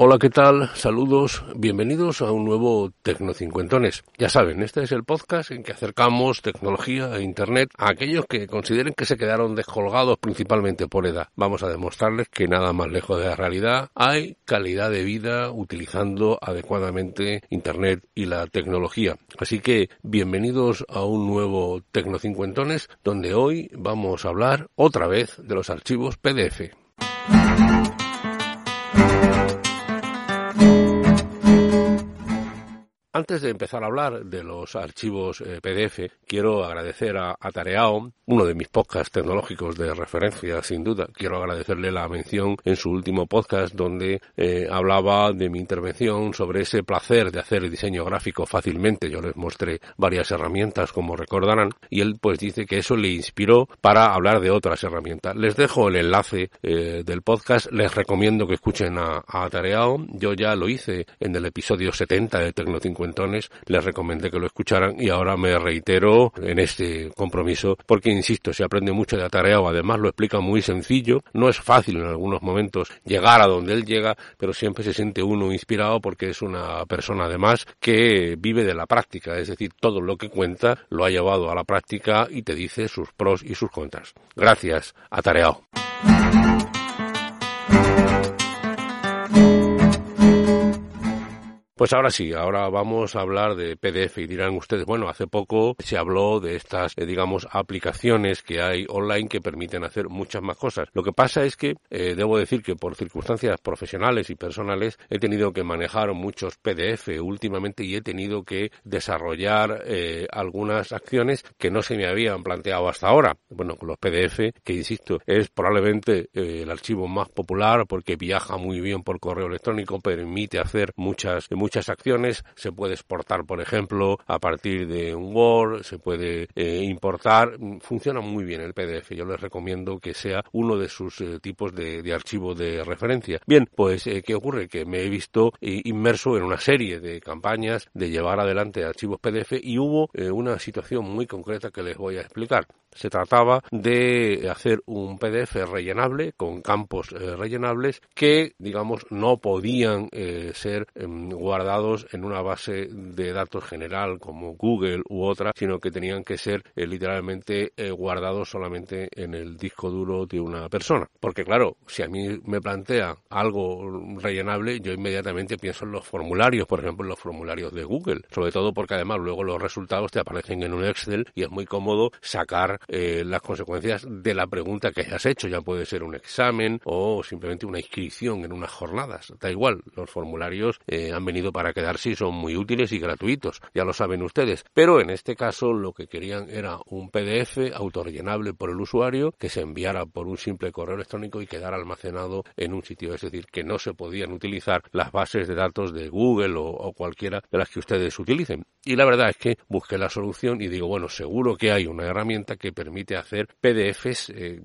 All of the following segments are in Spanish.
Hola, ¿qué tal? Saludos, bienvenidos a un nuevo Tecnocincuentones. Ya saben, este es el podcast en que acercamos tecnología e Internet a aquellos que consideren que se quedaron descolgados principalmente por edad. Vamos a demostrarles que nada más lejos de la realidad hay calidad de vida utilizando adecuadamente Internet y la tecnología. Así que bienvenidos a un nuevo Tecnocincuentones donde hoy vamos a hablar otra vez de los archivos PDF. Antes de empezar a hablar de los archivos eh, PDF, quiero agradecer a Atareao, uno de mis podcasts tecnológicos de referencia, sin duda. Quiero agradecerle la mención en su último podcast donde eh, hablaba de mi intervención sobre ese placer de hacer diseño gráfico fácilmente. Yo les mostré varias herramientas, como recordarán, y él pues dice que eso le inspiró para hablar de otras herramientas. Les dejo el enlace eh, del podcast. Les recomiendo que escuchen a, a Atareao. Yo ya lo hice en el episodio 70 de Tecno 50 les recomendé que lo escucharan y ahora me reitero en este compromiso porque, insisto, se aprende mucho de Atareao, además lo explica muy sencillo, no es fácil en algunos momentos llegar a donde él llega, pero siempre se siente uno inspirado porque es una persona además que vive de la práctica, es decir, todo lo que cuenta lo ha llevado a la práctica y te dice sus pros y sus contras. Gracias, Atareao. Pues ahora sí, ahora vamos a hablar de PDF y dirán ustedes, bueno, hace poco se habló de estas, eh, digamos, aplicaciones que hay online que permiten hacer muchas más cosas. Lo que pasa es que eh, debo decir que por circunstancias profesionales y personales he tenido que manejar muchos PDF últimamente y he tenido que desarrollar eh, algunas acciones que no se me habían planteado hasta ahora. Bueno, con los PDF, que insisto, es probablemente el archivo más popular porque viaja muy bien por correo electrónico, permite hacer muchas muchas acciones, se puede exportar, por ejemplo, a partir de un Word, se puede eh, importar, funciona muy bien el PDF. Yo les recomiendo que sea uno de sus eh, tipos de, de, archivo de referencia. Bien, pues, eh, ¿qué ocurre? Que me he visto inmerso en una serie de campañas de llevar adelante archivos PDF y hubo una situación muy concreta que les voy a explicar. Se trataba de hacer un PDF rellenable con campos rellenables que, digamos, no podían ser guardados guardados en una base de datos general como Google u otra, sino que tenían que ser eh, literalmente eh, guardados solamente en el disco duro de una persona. Porque claro, si a mí me plantea algo rellenable, yo inmediatamente pienso en los formularios, por ejemplo, en los formularios de Google, sobre todo porque además luego los resultados te aparecen en un Excel y es muy cómodo sacar eh, las consecuencias de la pregunta que hayas hecho, ya puede ser un examen o simplemente una inscripción en unas jornadas, da igual, los formularios han venido para quedarse y son muy útiles y gratuitos, ya lo saben ustedes. Pero en este caso lo que querían era un PDF autorrellenable por el usuario que se enviara por un simple correo electrónico y quedara almacenado en un sitio, es decir, que no se podían utilizar las bases de datos de Google o, cualquiera de las que ustedes utilicen. Y la verdad es que busqué la solución y digo, bueno, seguro que hay una herramienta que permite hacer PDFs, eh,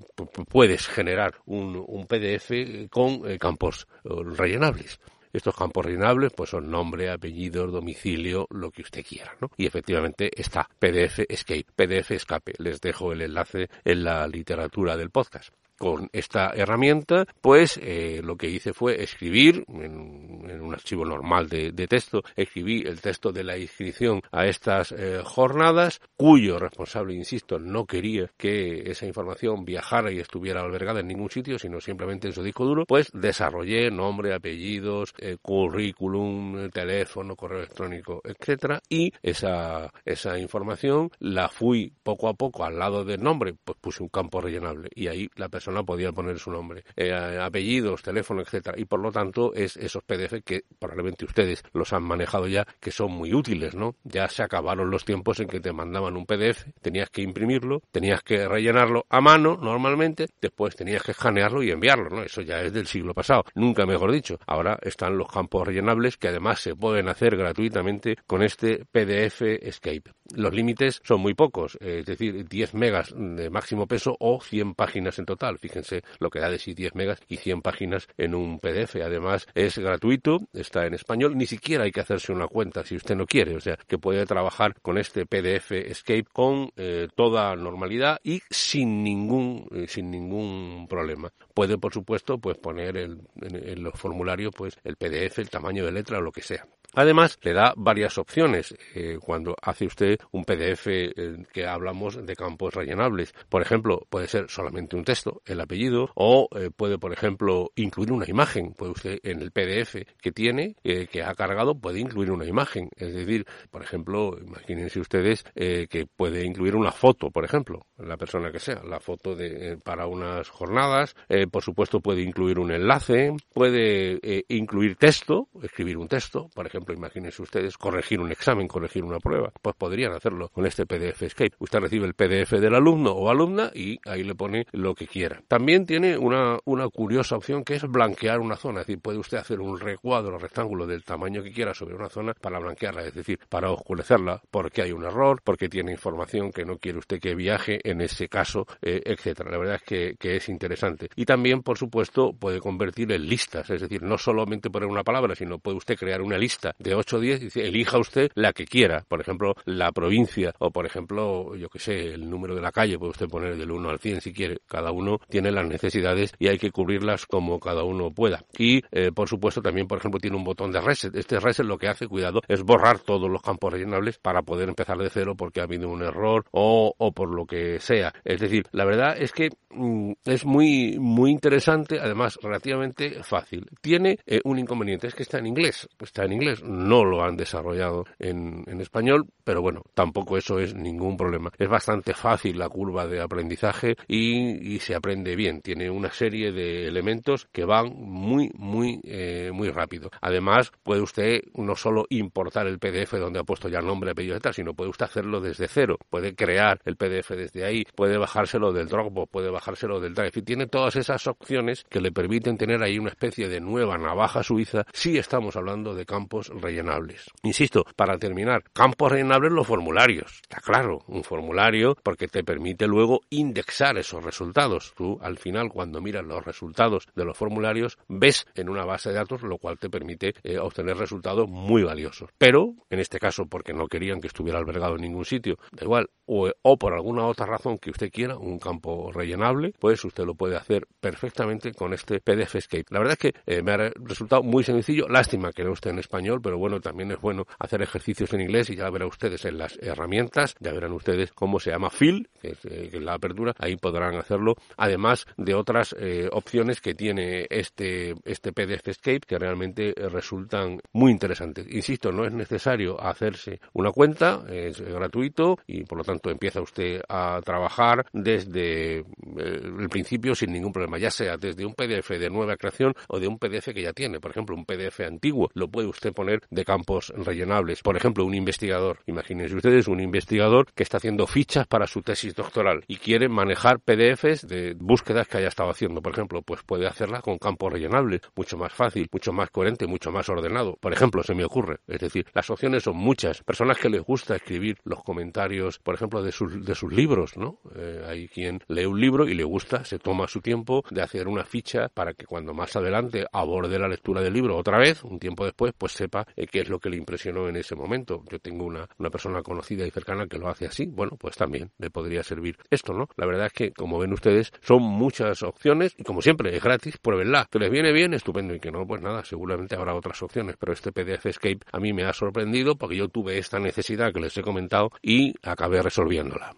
puedes generar un, PDF con eh, campos eh, rellenables. Estos campos rellenables pues son nombre, apellido, domicilio, lo que usted quiera, ¿no? Y efectivamente está PDF Escape, PDF Escape. Les dejo el enlace en la literatura del podcast. Con esta herramienta, pues eh, lo que hice fue escribir en, un archivo normal de, texto, escribí el texto de la inscripción a estas eh, jornadas, cuyo responsable, insisto, no quería que esa información viajara y estuviera albergada en ningún sitio, sino simplemente en su disco duro, pues desarrollé nombre, apellidos, eh, currículum, teléfono, correo electrónico, etcétera, y esa, esa información la fui poco a poco al lado del nombre, pues puse un campo rellenable y ahí la persona podía poner su nombre, eh, apellidos, teléfono, etcétera, y por lo tanto es esos PDF que probablemente ustedes los han manejado ya, que son muy útiles, ¿no? Ya se acabaron los tiempos en que te mandaban un PDF, tenías que imprimirlo, tenías que rellenarlo a mano normalmente, después tenías que escanearlo y enviarlo, ¿no? Eso ya es del siglo pasado, nunca mejor dicho. Ahora están los campos rellenables que además se pueden hacer gratuitamente con este PDF Escape. Los límites son muy pocos, eh, es decir, 10 megas de máximo peso o 100 páginas en total. Fíjense lo que da de sí 10 megas y 100 páginas en un PDF. Además, es gratuito, está en español, ni siquiera hay que hacerse una cuenta si usted no quiere, o sea, que puede trabajar con este PDF Escape con eh, toda normalidad y sin ningún eh, sin ningún problema. Puede, por supuesto, pues poner en, en los formularios pues el PDF, el tamaño de letra o lo que sea. Además, le da varias opciones eh, cuando hace usted un PDF eh, que hablamos de campos rellenables. Por ejemplo, puede ser solamente un texto, el apellido, o eh, puede, por ejemplo, incluir una imagen. Puede usted en el PDF que tiene, que ha cargado, puede incluir una imagen. Es decir, por ejemplo, imagínense ustedes que puede incluir una foto, por ejemplo, la persona que sea, la foto de, para unas jornadas. por supuesto, puede incluir un enlace, puede incluir texto, escribir un texto, por ejemplo imagínense ustedes, corregir un examen, corregir una prueba, pues podrían hacerlo con este PDF Escape. Usted recibe el PDF del alumno o alumna y ahí le pone lo que quiera. También tiene una, una curiosa opción que es blanquear una zona, es decir, puede usted hacer un recuadro rectángulo del tamaño que quiera sobre una zona para blanquearla, es decir, para oscurecerla porque hay un error, porque tiene información que no quiere usted que viaje en ese caso, eh, etcétera. La verdad es que, que es interesante. Y también, por supuesto, puede convertir en listas, es decir, no solamente poner una palabra, sino puede usted crear una lista de 8 o 10, dice, elija usted la que quiera. Por ejemplo, la provincia o, por ejemplo, yo que sé, el número de la calle, puede usted poner del 1 al 100 si quiere. Cada uno tiene las necesidades y hay que cubrirlas como cada uno pueda. Y, eh, por supuesto, también, por ejemplo, tiene un botón de reset. Este reset lo que hace, cuidado, es borrar todos los campos rellenables para poder empezar de cero porque ha habido un error o, o por lo que sea. Es decir, la verdad es que mm, es muy, muy interesante, además relativamente fácil. Tiene eh, un inconveniente, es que está en inglés. Está en inglés. No lo han desarrollado en, español, pero bueno, tampoco eso es ningún problema. Es bastante fácil la curva de aprendizaje y, se aprende bien. Tiene una serie de elementos que van muy, muy, eh, muy rápido. Además, puede usted no solo importar el PDF donde ha puesto ya nombre, apellido y tal, sino puede usted hacerlo desde cero. Puede crear el PDF desde ahí, puede bajárselo del Dropbox, puede bajárselo del Drive. Y tiene todas esas opciones que le permiten tener ahí una especie de nueva navaja suiza si estamos hablando de campos rellenables Insisto, para terminar, campos rellenables los formularios. Está claro, un formulario porque te permite luego indexar esos resultados. Tú al final cuando miras los resultados de los formularios ves en una base de datos lo cual te permite eh, obtener resultados muy valiosos. Pero en este caso porque no querían que estuviera albergado en ningún sitio, da igual, o, por alguna otra razón que usted quiera, un campo rellenable, pues usted lo puede hacer perfectamente con este PDF Escape. La verdad es que eh, me ha resultado muy sencillo, lástima que no esté en español, pero bueno, también es bueno hacer ejercicios en inglés y ya verán ustedes en las herramientas, ya verán ustedes cómo se llama eh, que es, la apertura, ahí podrán hacerlo, además de otras eh, opciones que tiene este, este PDF Escape que realmente resultan muy interesantes. Insisto, no es necesario hacerse una cuenta, es gratuito y por lo tanto empieza usted a trabajar desde eh, el principio sin ningún problema, ya sea desde un PDF de nueva creación o de un PDF que ya tiene, por ejemplo, un PDF antiguo, lo puede usted poner de campos rellenables. Por ejemplo, un investigador. Imagínense ustedes un investigador que está haciendo fichas para su tesis doctoral y quiere manejar PDFs de búsquedas que haya estado haciendo. Por ejemplo, pues puede hacerla con campos rellenables. Mucho más fácil, mucho más coherente, mucho más ordenado. Por ejemplo, se me ocurre. Es decir, las opciones son muchas. Personas que les gusta escribir los comentarios, por ejemplo, de sus, de sus libros, ¿no? Eh, hay quien lee un libro y le gusta, se toma su tiempo de hacer una ficha para que cuando más adelante aborde la lectura del libro otra vez, un tiempo después, pues sepa sepa eh, qué es lo que le impresionó en ese momento. Yo tengo una, una persona conocida y cercana que lo hace así, bueno, pues también le podría servir esto, ¿no? La verdad es que, como ven ustedes, son muchas opciones y como siempre, es gratis, pruébenla. Que les viene bien, estupendo, y que no, pues nada, seguramente habrá otras opciones, pero este PDF Escape a mí me ha sorprendido porque yo tuve esta necesidad que les he comentado y acabé resolviéndola.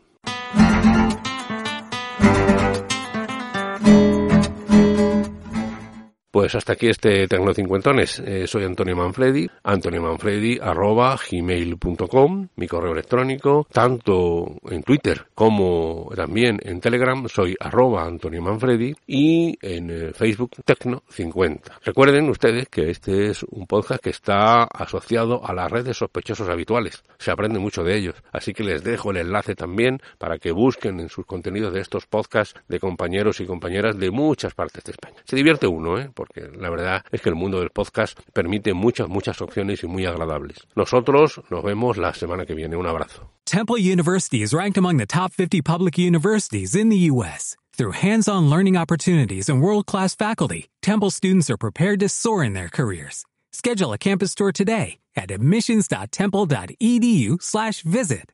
Pues hasta aquí este Tecnocincuentones. Eh, soy Antonio Manfredi, gmail.com, mi correo electrónico, tanto en Twitter como también en Telegram, soy arroba Antonio Manfredi y en eh, Facebook Tecno50. Recuerden ustedes que este es un podcast que está asociado a las redes sospechosos habituales. Se aprende mucho de ellos. Así que les dejo el enlace también para que busquen en sus contenidos de estos podcasts de compañeros y compañeras de muchas partes de España. Se divierte uno, ¿eh? Porque la verdad es que el mundo del podcast permite muchas, muchas opciones y muy agradables. Nosotros nos vemos la semana que viene. Un abrazo. Temple University is ranked among the top 50 public universities in the U.S. Through hands-on learning opportunities and world-class faculty, Temple students are prepared to soar in their careers. Schedule a campus tour today at admissions.temple.edu/visit.